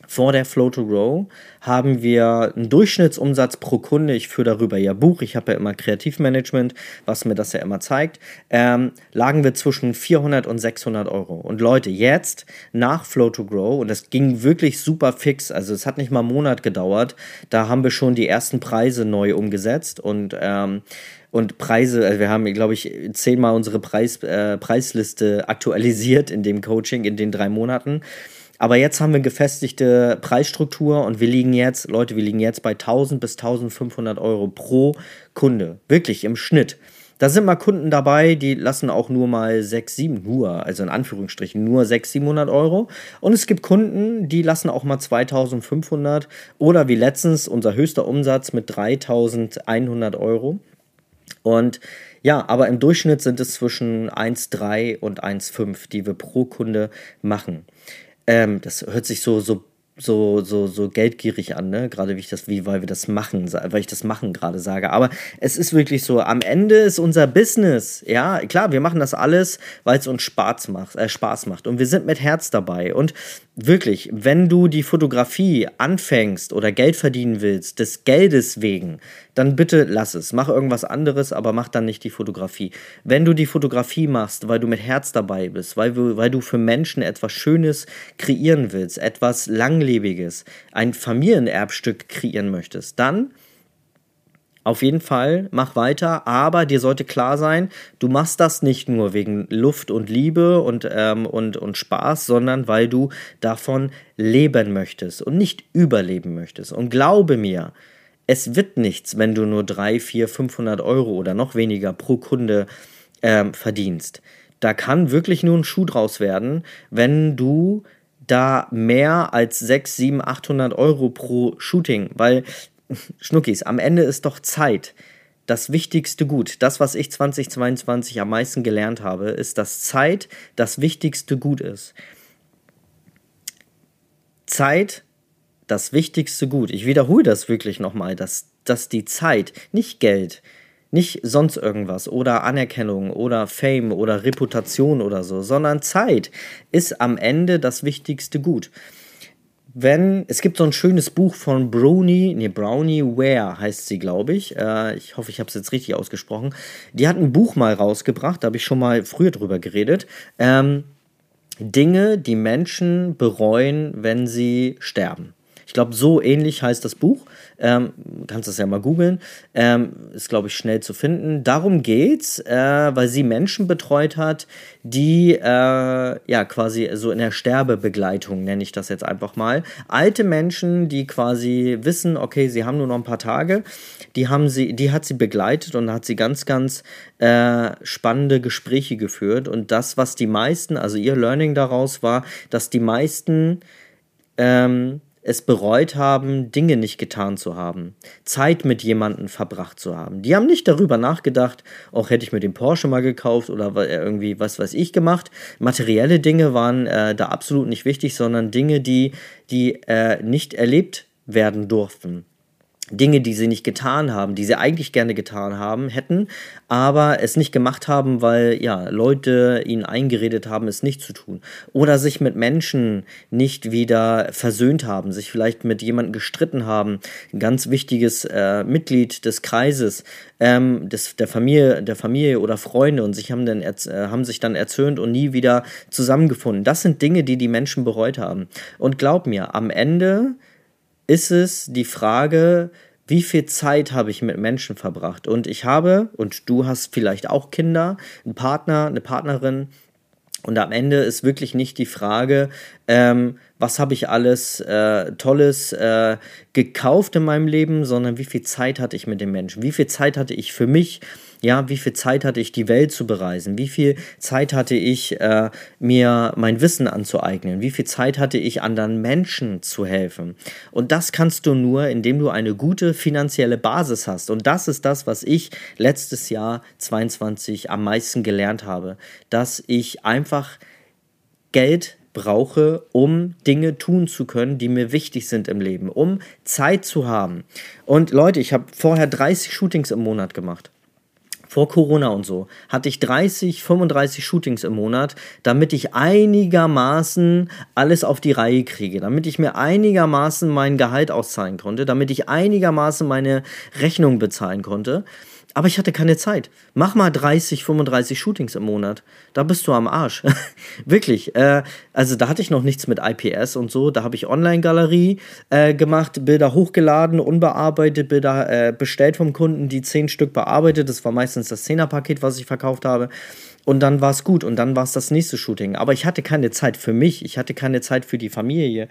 vor der Flow to Grow haben wir einen Durchschnittsumsatz pro Kunde. Ich führe darüber ja Buch. Ich habe ja immer Kreativmanagement, was mir das ja immer zeigt. Ähm, lagen wir zwischen 400 und 600 Euro. Und Leute, jetzt nach Flow to Grow, und das ging wirklich super fix, also es hat nicht mal einen Monat gedauert, da haben wir schon die ersten Preise neu umgesetzt und ähm, und Preise, also wir haben, glaube ich, zehnmal unsere Preis, äh, Preisliste aktualisiert in dem Coaching in den drei Monaten. Aber jetzt haben wir gefestigte Preisstruktur und wir liegen jetzt, Leute, wir liegen jetzt bei 1000 bis 1500 Euro pro Kunde. Wirklich im Schnitt. Da sind mal Kunden dabei, die lassen auch nur mal 6, 7, nur, also in Anführungsstrichen, nur 6, 700 Euro. Und es gibt Kunden, die lassen auch mal 2500 oder wie letztens unser höchster Umsatz mit 3100 Euro. Und ja, aber im Durchschnitt sind es zwischen 1,3 und 1,5, die wir pro Kunde machen. Ähm, das hört sich so, so, so, so, so geldgierig an, ne? Gerade wie ich das, wie, weil wir das machen, weil ich das machen gerade sage. Aber es ist wirklich so, am Ende ist unser Business, ja, klar, wir machen das alles, weil es uns Spaß macht, äh, Spaß macht. Und wir sind mit Herz dabei. Und wirklich, wenn du die Fotografie anfängst oder Geld verdienen willst, des Geldes wegen, dann bitte lass es. Mach irgendwas anderes, aber mach dann nicht die Fotografie. Wenn du die Fotografie machst, weil du mit Herz dabei bist, weil du, weil du für Menschen etwas Schönes kreieren willst, etwas Langlebiges, ein Familienerbstück kreieren möchtest, dann auf jeden Fall, mach weiter, aber dir sollte klar sein, du machst das nicht nur wegen Luft und Liebe und, ähm, und, und Spaß, sondern weil du davon leben möchtest und nicht überleben möchtest. Und glaube mir, es wird nichts, wenn du nur 3, 4, 500 Euro oder noch weniger pro Kunde ähm, verdienst. Da kann wirklich nur ein Schuh draus werden, wenn du da mehr als 6, 7, 800 Euro pro Shooting, weil Schnuckis, am Ende ist doch Zeit das wichtigste Gut. Das, was ich 2022 am meisten gelernt habe, ist, dass Zeit das wichtigste Gut ist. Zeit das wichtigste Gut. Ich wiederhole das wirklich nochmal, dass, dass die Zeit, nicht Geld, Nicht sonst irgendwas oder Anerkennung oder Fame oder Reputation oder so, sondern Zeit ist am Ende das wichtigste Gut wenn, es gibt so ein schönes Buch von Brownie, nee, Brownie Ware heißt sie, glaube ich. Äh, ich hoffe, ich habe es jetzt richtig ausgesprochen. Die hat ein Buch mal rausgebracht, da habe ich schon mal früher drüber geredet. Ähm, Dinge, die Menschen bereuen, wenn sie sterben. Ich glaube, so ähnlich heißt das Buch. Ähm, kannst es ja mal googeln. Ähm, ist, glaube ich, schnell zu finden. Darum geht's, äh, weil sie Menschen betreut hat, die äh, ja quasi so in der Sterbebegleitung, nenne ich das jetzt einfach mal. Alte Menschen, die quasi wissen, okay, sie haben nur noch ein paar Tage, die haben sie, die hat sie begleitet und hat sie ganz, ganz äh, spannende Gespräche geführt. Und das, was die meisten, also ihr Learning daraus war, dass die meisten ähm, es bereut haben, Dinge nicht getan zu haben, Zeit mit jemandem verbracht zu haben. Die haben nicht darüber nachgedacht, auch hätte ich mir den Porsche mal gekauft oder irgendwie was weiß ich gemacht. Materielle Dinge waren äh, da absolut nicht wichtig, sondern Dinge, die, die äh, nicht erlebt werden durften. Dinge, die sie nicht getan haben, die sie eigentlich gerne getan haben, hätten, aber es nicht gemacht haben, weil ja Leute ihnen eingeredet haben, es nicht zu tun. Oder sich mit Menschen nicht wieder versöhnt haben, sich vielleicht mit jemandem gestritten haben, ein ganz wichtiges äh, Mitglied des Kreises, ähm, des, der Familie, der Familie oder Freunde und sich haben dann äh, haben sich dann erzürnt und nie wieder zusammengefunden. Das sind Dinge, die die Menschen bereut haben. Und glaub mir, am Ende ist es die Frage, wie viel Zeit habe ich mit Menschen verbracht? Und ich habe, und du hast vielleicht auch Kinder, einen Partner, eine Partnerin. Und am Ende ist wirklich nicht die Frage, ähm, was habe ich alles äh, Tolles äh, gekauft in meinem Leben, sondern wie viel Zeit hatte ich mit den Menschen? Wie viel Zeit hatte ich für mich? Ja, wie viel Zeit hatte ich, die Welt zu bereisen? Wie viel Zeit hatte ich, äh, mir mein Wissen anzueignen? Wie viel Zeit hatte ich, anderen Menschen zu helfen? Und das kannst du nur, indem du eine gute finanzielle Basis hast. Und das ist das, was ich letztes Jahr 22 am meisten gelernt habe, dass ich einfach Geld brauche, um Dinge tun zu können, die mir wichtig sind im Leben, um Zeit zu haben. Und Leute, ich habe vorher 30 Shootings im Monat gemacht vor Corona und so, hatte ich 30, 35 Shootings im Monat, damit ich einigermaßen alles auf die Reihe kriege, damit ich mir einigermaßen mein Gehalt auszahlen konnte, damit ich einigermaßen meine Rechnung bezahlen konnte. Aber ich hatte keine Zeit. Mach mal 30, 35 Shootings im Monat. Da bist du am Arsch. Wirklich. Äh, also da hatte ich noch nichts mit IPS und so. Da habe ich Online-Galerie äh, gemacht, Bilder hochgeladen, unbearbeitet, Bilder äh, bestellt vom Kunden, die 10 Stück bearbeitet. Das war meistens das 10er-Paket, was ich verkauft habe. Und dann war es gut. Und dann war es das nächste Shooting. Aber ich hatte keine Zeit für mich. Ich hatte keine Zeit für die Familie.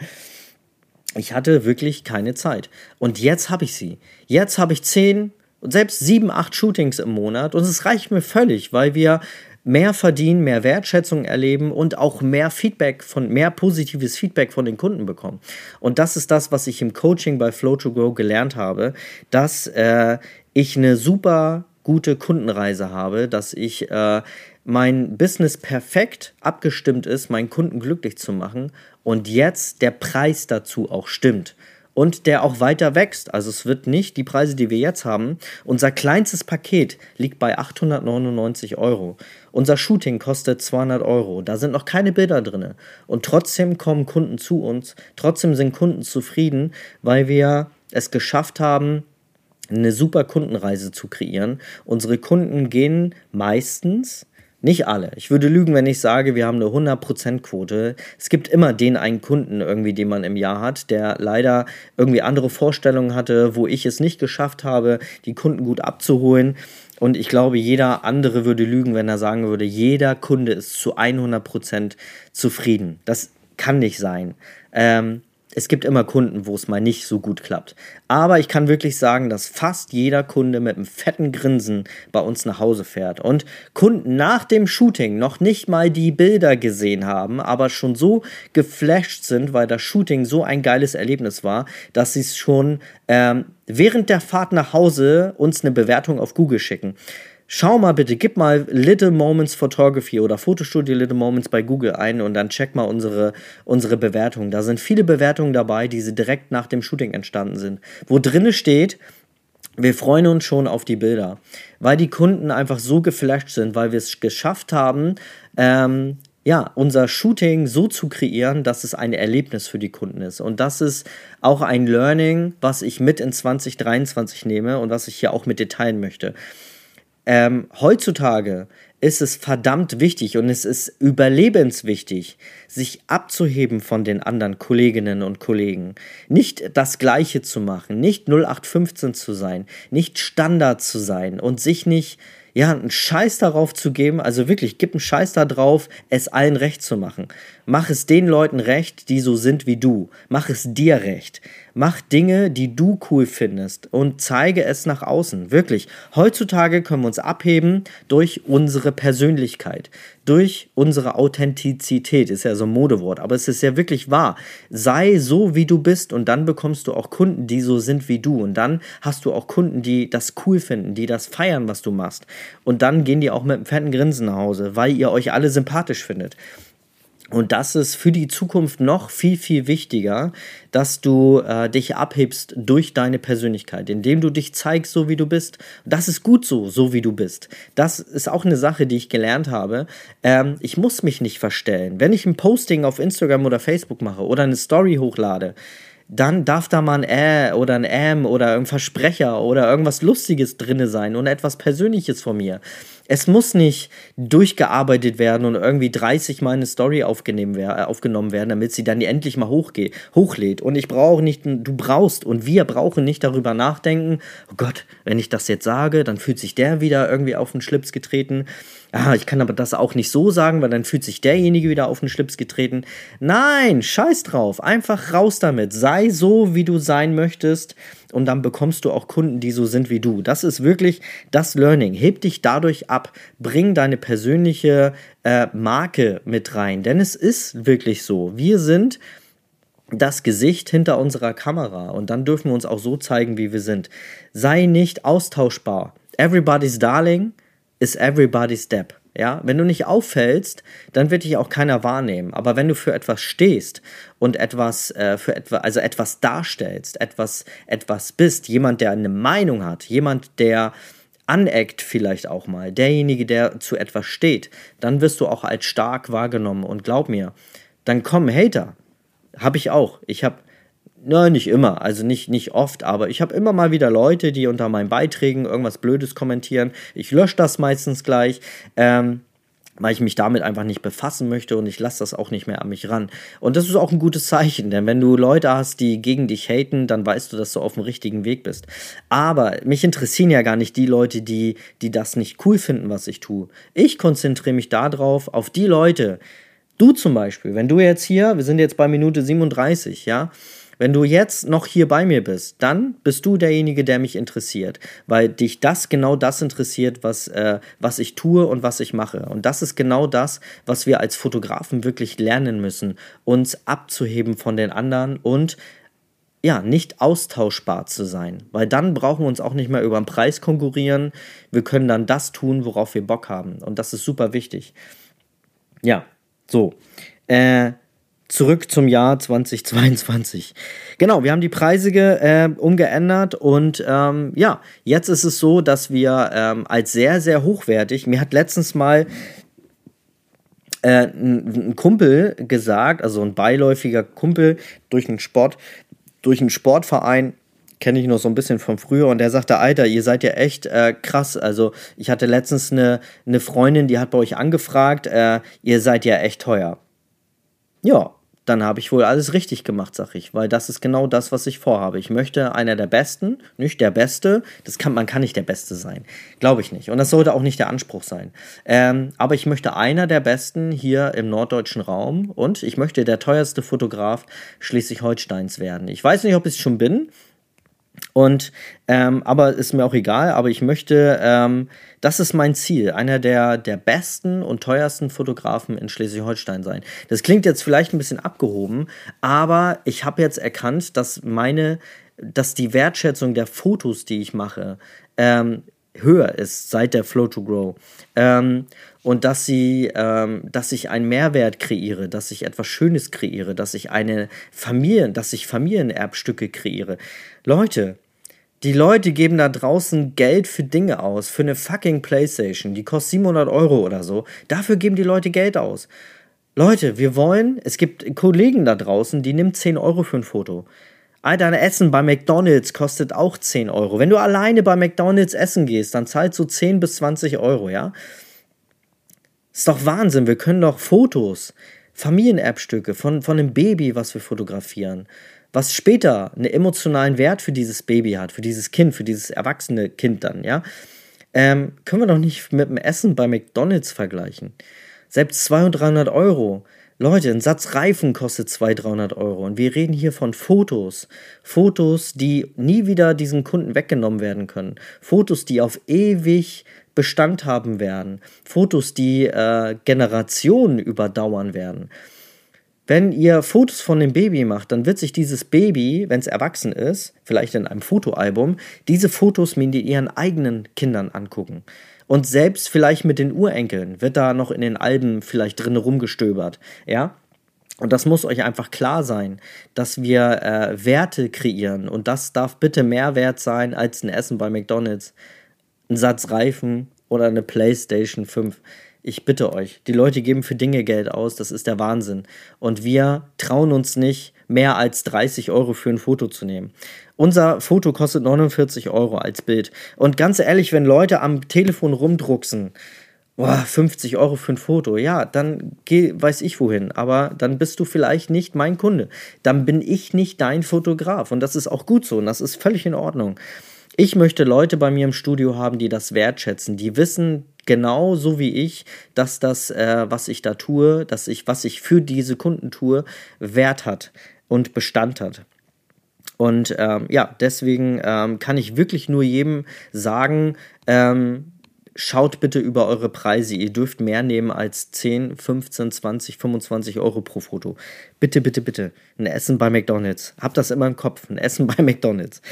Ich hatte wirklich keine Zeit. Und jetzt habe ich sie. Jetzt habe ich 10 und selbst sieben, acht Shootings im Monat. Und es reicht mir völlig, weil wir mehr verdienen, mehr Wertschätzung erleben und auch mehr Feedback von, mehr positives Feedback von den Kunden bekommen. Und das ist das, was ich im Coaching bei Flow to Grow gelernt habe, dass äh, ich eine super gute Kundenreise habe, dass ich äh, mein Business perfekt abgestimmt ist, meinen Kunden glücklich zu machen und jetzt der Preis dazu auch stimmt und der auch weiter wächst. Also es wird nicht die Preise, die wir jetzt haben. Unser kleinstes Paket liegt bei 899 Euro. Unser Shooting kostet 200 Euro. Da sind noch keine Bilder drin. Und trotzdem kommen Kunden zu uns. Trotzdem sind Kunden zufrieden, weil wir es geschafft haben, eine super Kundenreise zu kreieren. Unsere Kunden gehen meistens nicht alle. Ich würde lügen, wenn ich sage, wir haben eine 100%-Quote. Es gibt immer den einen Kunden irgendwie, den man im Jahr hat, der leider irgendwie andere Vorstellungen hatte, wo ich es nicht geschafft habe, die Kunden gut abzuholen. Und ich glaube, jeder andere würde lügen, wenn er sagen würde, jeder Kunde ist zu 100% zufrieden. Das kann nicht sein. Ähm, es gibt immer Kunden, wo es mal nicht so gut klappt. Aber ich kann wirklich sagen, dass fast jeder Kunde mit einem fetten Grinsen bei uns nach Hause fährt. Und Kunden nach dem Shooting noch nicht mal die Bilder gesehen haben, aber schon so geflasht sind, weil das Shooting so ein geiles Erlebnis war, dass sie es schon ähm, während der Fahrt nach Hause uns eine Bewertung auf Google schicken. Schau mal bitte, gib mal Little Moments Photography oder Fotostudio Little Moments bei Google ein und dann check mal unsere, unsere Bewertungen. Da sind viele Bewertungen dabei, die direkt nach dem Shooting entstanden sind. Wo drinne steht, wir freuen uns schon auf die Bilder, weil die Kunden einfach so geflasht sind, weil wir es geschafft haben, ähm, ja, unser Shooting so zu kreieren, dass es ein Erlebnis für die Kunden ist. Und das ist auch ein Learning, was ich mit in 2023 nehme und was ich hier auch mit dir teilen möchte. Ähm, heutzutage ist es verdammt wichtig und es ist überlebenswichtig, sich abzuheben von den anderen Kolleginnen und Kollegen. Nicht das Gleiche zu machen, nicht 0815 zu sein, nicht Standard zu sein und sich nicht ja, einen Scheiß darauf zu geben, also wirklich, gib einen Scheiß darauf, es allen recht zu machen. Mach es den Leuten recht, die so sind wie du. Mach es dir recht. Mach Dinge, die du cool findest und zeige es nach außen. Wirklich. Heutzutage können wir uns abheben durch unsere Persönlichkeit, durch unsere Authentizität. Ist ja so ein Modewort, aber es ist ja wirklich wahr. Sei so, wie du bist und dann bekommst du auch Kunden, die so sind wie du. Und dann hast du auch Kunden, die das cool finden, die das feiern, was du machst. Und dann gehen die auch mit einem fetten Grinsen nach Hause, weil ihr euch alle sympathisch findet. Und das ist für die Zukunft noch viel, viel wichtiger, dass du äh, dich abhebst durch deine Persönlichkeit, indem du dich zeigst, so wie du bist. Das ist gut so, so wie du bist. Das ist auch eine Sache, die ich gelernt habe. Ähm, ich muss mich nicht verstellen. Wenn ich ein Posting auf Instagram oder Facebook mache oder eine Story hochlade, dann darf da mal ein Ä oder ein Ähm oder ein Versprecher oder irgendwas Lustiges drinne sein und etwas Persönliches von mir. Es muss nicht durchgearbeitet werden und irgendwie 30 Mal eine Story aufgenommen, äh, aufgenommen werden, damit sie dann endlich mal hochgeht, hochlädt. Und ich brauche nicht, du brauchst und wir brauchen nicht darüber nachdenken, oh Gott, wenn ich das jetzt sage, dann fühlt sich der wieder irgendwie auf den Schlips getreten ah, ich kann aber das auch nicht so sagen, weil dann fühlt sich derjenige wieder auf den Schlips getreten. Nein, scheiß drauf, einfach raus damit. Sei so, wie du sein möchtest und dann bekommst du auch Kunden, die so sind wie du. Das ist wirklich das Learning. Heb dich dadurch ab, bring deine persönliche äh, Marke mit rein, denn es ist wirklich so. Wir sind das Gesicht hinter unserer Kamera und dann dürfen wir uns auch so zeigen, wie wir sind. Sei nicht austauschbar. Everybody's Darling ist everybody's step. Ja, wenn du nicht auffällst, dann wird dich auch keiner wahrnehmen. Aber wenn du für etwas stehst und etwas äh, für etwa, also etwas darstellst, etwas, etwas bist, jemand, der eine Meinung hat, jemand, der aneckt vielleicht auch mal, derjenige, der zu etwas steht, dann wirst du auch als stark wahrgenommen. Und glaub mir, dann kommen Hater. Habe ich auch. Ich habe Nein, nicht immer, also nicht, nicht oft, aber ich habe immer mal wieder Leute, die unter meinen Beiträgen irgendwas Blödes kommentieren. Ich lösche das meistens gleich, ähm, weil ich mich damit einfach nicht befassen möchte und ich lasse das auch nicht mehr an mich ran. Und das ist auch ein gutes Zeichen, denn wenn du Leute hast, die gegen dich haten, dann weißt du, dass du auf dem richtigen Weg bist. Aber mich interessieren ja gar nicht die Leute, die, die das nicht cool finden, was ich tue. Ich konzentriere mich darauf, auf die Leute, Du zum Beispiel, wenn du jetzt hier, wir sind jetzt bei Minute 37, ja, wenn du jetzt noch hier bei mir bist, dann bist du derjenige, der mich interessiert, weil dich das genau das interessiert, was, äh, was ich tue und was ich mache. Und das ist genau das, was wir als Fotografen wirklich lernen müssen, uns abzuheben von den anderen und ja, nicht austauschbar zu sein, weil dann brauchen wir uns auch nicht mehr über den Preis konkurrieren. Wir können dann das tun, worauf wir Bock haben. Und das ist super wichtig. Ja, so. Äh, zurück zum Jahr 2022. Genau, wir haben die Preise äh, umgeändert und ähm, ja, jetzt ist es so, dass wir ähm, als sehr, sehr hochwertig, mir hat letztens mal äh, ein, ein Kumpel gesagt, also ein beiläufiger Kumpel durch einen Sport, durch einen Sportverein, kenne ich noch so ein bisschen von früher und der sagte, Alter, ihr seid ja echt äh, krass. Also ich hatte letztens eine, eine Freundin, die hat bei euch angefragt, äh, ihr seid ja echt teuer. Ja, dann habe ich wohl alles richtig gemacht, sag ich, weil das ist genau das, was ich vorhabe. Ich möchte einer der Besten, nicht der Beste. Das kann, man kann nicht der Beste sein, glaube ich nicht. Und das sollte auch nicht der Anspruch sein. Ähm, aber ich möchte einer der Besten hier im norddeutschen Raum und ich möchte der teuerste Fotograf Schleswig-Holsteins werden. Ich weiß nicht, ob ich es schon bin. Und ähm, aber ist mir auch egal, aber ich möchte, ähm, das ist mein Ziel, einer der, der besten und teuersten Fotografen in Schleswig-Holstein sein. Das klingt jetzt vielleicht ein bisschen abgehoben, aber ich habe jetzt erkannt, dass meine, dass die Wertschätzung der Fotos, die ich mache, ähm, höher ist seit der Flow to Grow. Ähm, und dass sie, ähm, dass ich einen Mehrwert kreiere, dass ich etwas Schönes kreiere, dass ich eine Familien, dass ich Familienerbstücke kreiere. Leute, Die Leute geben da draußen Geld für Dinge aus, für eine fucking Playstation, die kostet 700 Euro oder so. Dafür geben die Leute Geld aus. Leute, wir wollen, es gibt Kollegen da draußen, die nehmen 10 Euro für ein Foto. Alter, ein Essen bei McDonalds kostet auch 10 Euro. Wenn du alleine bei McDonalds essen gehst, dann zahlst du 10 bis 20 Euro, ja? Ist doch Wahnsinn, wir können doch Fotos, Familienerbstücke von, von einem Baby, was wir fotografieren, was später einen emotionalen Wert für dieses Baby hat, für dieses Kind, für dieses erwachsene Kind dann, ja, ähm, können wir doch nicht mit dem Essen bei McDonalds vergleichen. Selbst 200, 300 Euro. Leute, ein Satz Reifen kostet 200, 300 Euro. Und wir reden hier von Fotos. Fotos, die nie wieder diesen Kunden weggenommen werden können. Fotos, die auf ewig Bestand haben werden. Fotos, die äh, Generationen überdauern werden. Wenn ihr Fotos von dem Baby macht, dann wird sich dieses Baby, wenn es erwachsen ist, vielleicht in einem Fotoalbum, diese Fotos mit ihren eigenen Kindern angucken. Und selbst vielleicht mit den Urenkeln wird da noch in den Alben vielleicht drin rumgestöbert. Ja? Und das muss euch einfach klar sein, dass wir äh, Werte kreieren. Und das darf bitte mehr wert sein als ein Essen bei McDonalds, ein Satz Reifen oder eine PlayStation 5. Ich bitte euch, die Leute geben für Dinge Geld aus, das ist der Wahnsinn. Und wir trauen uns nicht, mehr als 30 Euro für ein Foto zu nehmen. Unser Foto kostet 49 Euro als Bild. Und ganz ehrlich, wenn Leute am Telefon rumdrucksen, boah, 50 Euro für ein Foto, ja, dann geh, weiß ich wohin. Aber dann bist du vielleicht nicht mein Kunde. Dann bin ich nicht dein Fotograf. Und das ist auch gut so und das ist völlig in Ordnung. Ich möchte Leute bei mir im Studio haben, die das wertschätzen, die wissen, genau so wie ich, dass das, äh, was ich da tue, dass ich, was ich für diese Kunden tue, Wert hat und Bestand hat. Und ähm, ja, deswegen ähm, kann ich wirklich nur jedem sagen, ähm, schaut bitte über eure Preise. Ihr dürft mehr nehmen als 10, 15, 20, 25 Euro pro Foto. Bitte, bitte, bitte. Ein Essen bei McDonald's. Habt das immer im Kopf. Ein Essen bei McDonald's.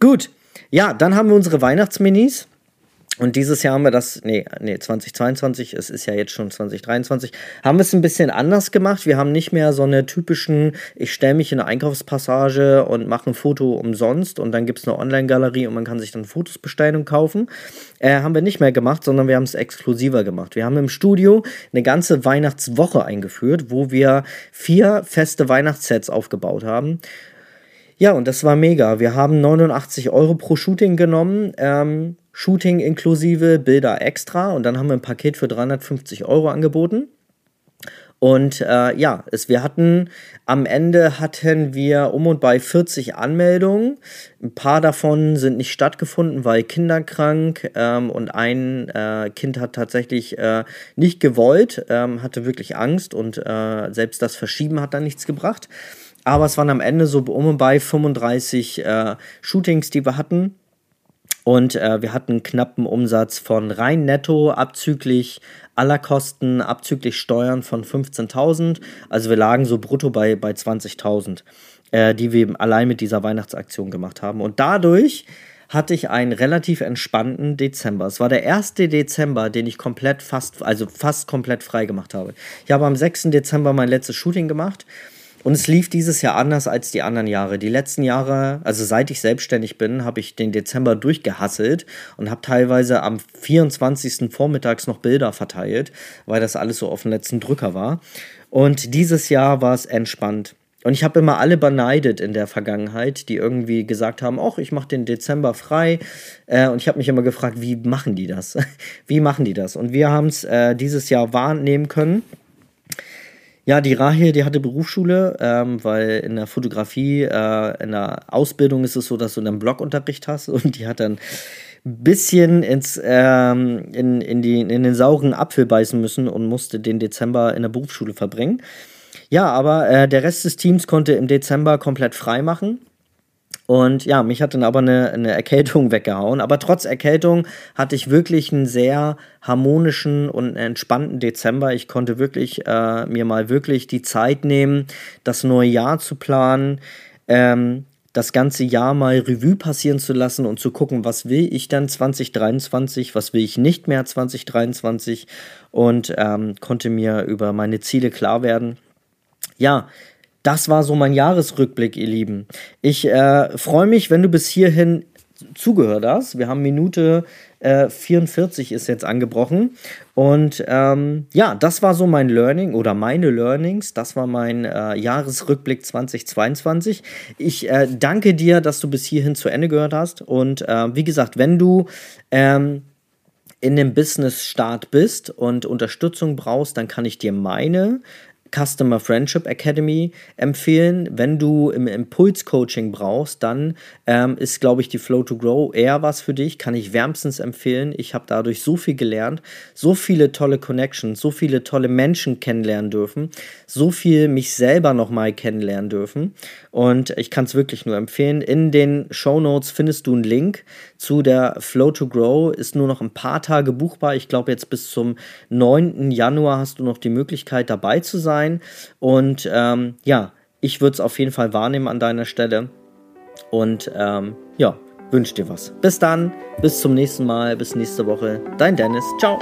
Gut. Ja, dann haben wir unsere Weihnachtsminis. Und dieses Jahr haben wir das, nee, nee, 2022, es ist ja jetzt schon 2023, haben wir es ein bisschen anders gemacht. Wir haben nicht mehr so eine typischen, ich stelle mich in eine Einkaufspassage und mache ein Foto umsonst und dann gibt es eine Online-Galerie und man kann sich dann Fotos bestellen und kaufen. Äh, haben wir nicht mehr gemacht, sondern wir haben es exklusiver gemacht. Wir haben im Studio eine ganze Weihnachtswoche eingeführt, wo wir vier feste Weihnachtssets aufgebaut haben. Ja, und das war mega. Wir haben 89 Euro pro Shooting genommen. Ähm, Shooting inklusive, Bilder extra und dann haben wir ein Paket für 350 Euro angeboten. Und äh, ja, es, wir hatten am Ende hatten wir um und bei 40 Anmeldungen. Ein paar davon sind nicht stattgefunden, weil kinderkrank ähm, und ein äh, Kind hat tatsächlich äh, nicht gewollt, ähm, hatte wirklich Angst und äh, selbst das Verschieben hat dann nichts gebracht. Aber es waren am Ende so um und bei 35 äh, Shootings, die wir hatten. Und äh, wir hatten einen knappen Umsatz von rein netto, abzüglich aller Kosten, abzüglich Steuern von 15.000. Also wir lagen so brutto bei, bei 20.000, äh, die wir allein mit dieser Weihnachtsaktion gemacht haben. Und dadurch hatte ich einen relativ entspannten Dezember. Es war der erste Dezember, den ich komplett fast, also fast komplett frei gemacht habe. Ich habe am 6. Dezember mein letztes Shooting gemacht und es lief dieses Jahr anders als die anderen Jahre. Die letzten Jahre, also seit ich selbstständig bin, habe ich den Dezember durchgehasselt und habe teilweise am 24. vormittags noch Bilder verteilt, weil das alles so auf dem letzten Drücker war. Und dieses Jahr war es entspannt. Und ich habe immer alle beneidet in der Vergangenheit, die irgendwie gesagt haben, ach, ich mache den Dezember frei. Äh, und ich habe mich immer gefragt, wie machen die das? wie machen die das? Und wir haben es äh, dieses Jahr wahrnehmen können. Ja, die Rahel, die hatte Berufsschule, ähm, weil in der Fotografie, äh, in der Ausbildung ist es so, dass du einen Blogunterricht hast und die hat dann ein bisschen ins, ähm, in, in, die, in den sauren Apfel beißen müssen und musste den Dezember in der Berufsschule verbringen. Ja, aber äh, der Rest des Teams konnte im Dezember komplett frei machen. Und ja, mich hat dann aber eine, eine Erkältung weggehauen. Aber trotz Erkältung hatte ich wirklich einen sehr harmonischen und entspannten Dezember. Ich konnte wirklich äh, mir mal wirklich die Zeit nehmen, das neue Jahr zu planen. Ähm, das ganze Jahr mal Revue passieren zu lassen und zu gucken, was will ich dann 2023, was will ich nicht mehr 2023 und ähm, konnte mir über meine Ziele klar werden. Ja, das war so mein Jahresrückblick, ihr Lieben. Ich äh, freue mich, wenn du bis hierhin zugehört hast. Wir haben Minute äh, 44 ist jetzt angebrochen. Und ähm, ja, das war so mein Learning oder meine Learnings. Das war mein äh, Jahresrückblick 2022. Ich äh, danke dir, dass du bis hierhin zu Ende gehört hast. Und äh, wie gesagt, wenn du ähm, in dem Business-Start bist und Unterstützung brauchst, dann kann ich dir meine Customer Friendship Academy empfehlen. Wenn du im Impuls-Coaching brauchst, dann ähm, ist, glaube ich, die Flow to Grow eher was für dich. Kann ich wärmstens empfehlen. Ich habe dadurch so viel gelernt, so viele tolle Connections, so viele tolle Menschen kennenlernen dürfen, so viel mich selber nochmal kennenlernen dürfen. Und ich kann es wirklich nur empfehlen. In den Show Notes findest du einen Link zu der Flow to Grow. Ist nur noch ein paar Tage buchbar. Ich glaube, jetzt bis zum 9. Januar hast du noch die Möglichkeit dabei zu sein. Und ähm, ja, ich würde es auf jeden Fall wahrnehmen an deiner Stelle. Und ähm, ja, wünsche dir was. Bis dann, bis zum nächsten Mal, bis nächste Woche. Dein Dennis. Ciao.